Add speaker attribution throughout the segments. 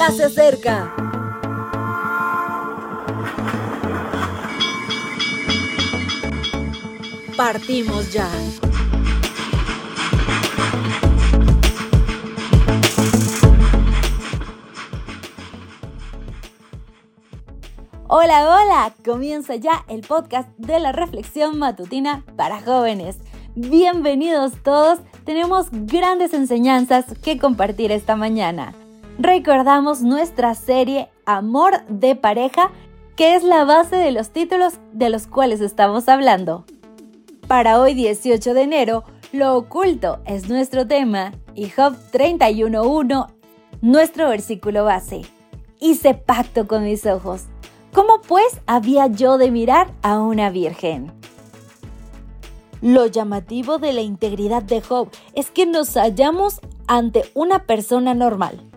Speaker 1: ya se acerca. Partimos ya. Hola, hola, comienza ya el podcast de la reflexión matutina para jóvenes. Bienvenidos todos, tenemos grandes enseñanzas que compartir esta mañana. Recordamos nuestra serie Amor de pareja, que es la base de los títulos de los cuales estamos hablando. Para hoy 18 de enero, lo oculto es nuestro tema y Job 31.1 nuestro versículo base. Hice pacto con mis ojos ¿Cómo pues había yo de mirar a una virgen? Lo llamativo de la integridad de Job es que nos hallamos ante una persona normal.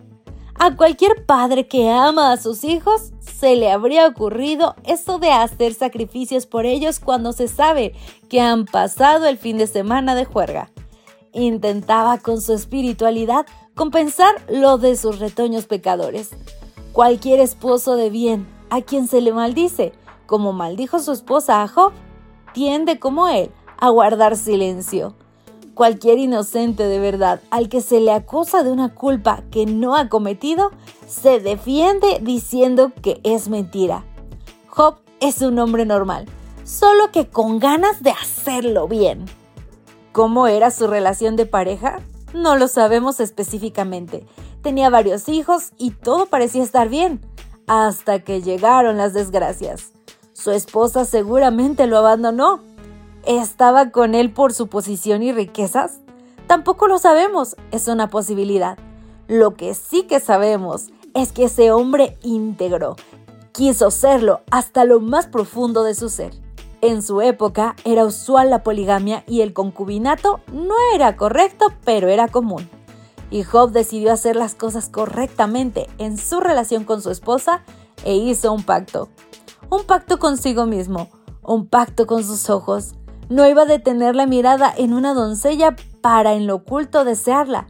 Speaker 1: A cualquier padre que ama a sus hijos se le habría ocurrido eso de hacer sacrificios por ellos cuando se sabe que han pasado el fin de semana de juerga. Intentaba con su espiritualidad compensar lo de sus retoños pecadores. Cualquier esposo de bien a quien se le maldice, como maldijo su esposa a Job, tiende como él a guardar silencio. Cualquier inocente de verdad al que se le acusa de una culpa que no ha cometido, se defiende diciendo que es mentira. Job es un hombre normal, solo que con ganas de hacerlo bien. ¿Cómo era su relación de pareja? No lo sabemos específicamente. Tenía varios hijos y todo parecía estar bien hasta que llegaron las desgracias. Su esposa seguramente lo abandonó. ¿Estaba con él por su posición y riquezas? Tampoco lo sabemos, es una posibilidad. Lo que sí que sabemos es que ese hombre íntegro quiso serlo hasta lo más profundo de su ser. En su época era usual la poligamia y el concubinato no era correcto, pero era común y Job decidió hacer las cosas correctamente en su relación con su esposa e hizo un pacto. Un pacto consigo mismo, un pacto con sus ojos. No iba a detener la mirada en una doncella para en lo oculto desearla.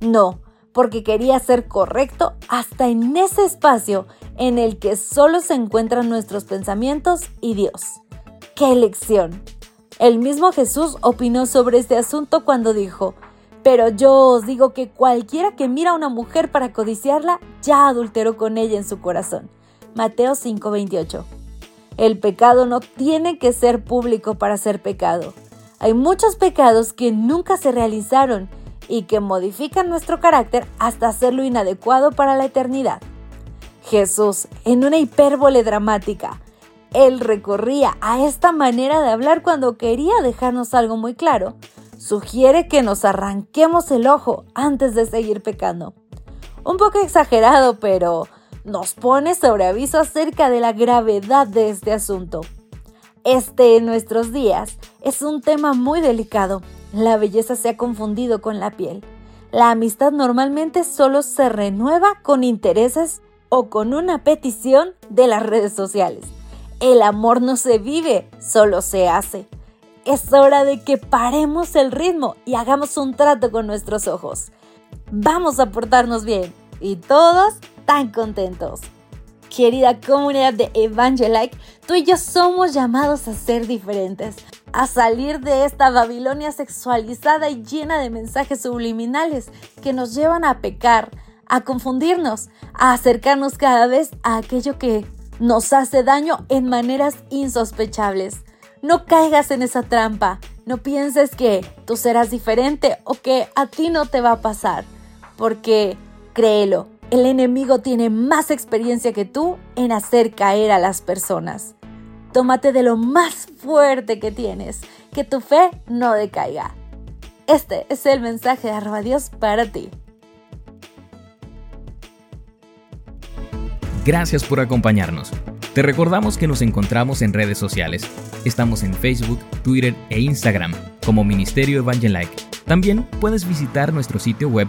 Speaker 1: No, porque quería ser correcto hasta en ese espacio en el que solo se encuentran nuestros pensamientos y Dios. ¡Qué elección! El mismo Jesús opinó sobre este asunto cuando dijo, pero yo os digo que cualquiera que mira a una mujer para codiciarla, ya adulteró con ella en su corazón. Mateo 5:28. El pecado no tiene que ser público para ser pecado. Hay muchos pecados que nunca se realizaron y que modifican nuestro carácter hasta hacerlo inadecuado para la eternidad. Jesús, en una hipérbole dramática, él recorría a esta manera de hablar cuando quería dejarnos algo muy claro sugiere que nos arranquemos el ojo antes de seguir pecando. Un poco exagerado, pero nos pone sobre aviso acerca de la gravedad de este asunto. Este en nuestros días es un tema muy delicado. La belleza se ha confundido con la piel. La amistad normalmente solo se renueva con intereses o con una petición de las redes sociales. El amor no se vive, solo se hace es hora de que paremos el ritmo y hagamos un trato con nuestros ojos. Vamos a portarnos bien y todos tan contentos. Querida comunidad de Evangelike, tú y yo somos llamados a ser diferentes, a salir de esta Babilonia sexualizada y llena de mensajes subliminales que nos llevan a pecar, a confundirnos, a acercarnos cada vez a aquello que nos hace daño en maneras insospechables. No caigas en esa trampa. No pienses que tú serás diferente o que a ti no te va a pasar. Porque, créelo, el enemigo tiene más experiencia que tú en hacer caer a las personas. Tómate de lo más fuerte que tienes, que tu fe no decaiga. Este es el mensaje de arroba Dios para ti.
Speaker 2: Gracias por acompañarnos. Te recordamos que nos encontramos en redes sociales. Estamos en Facebook, Twitter e Instagram como Ministerio Evangelike. También puedes visitar nuestro sitio web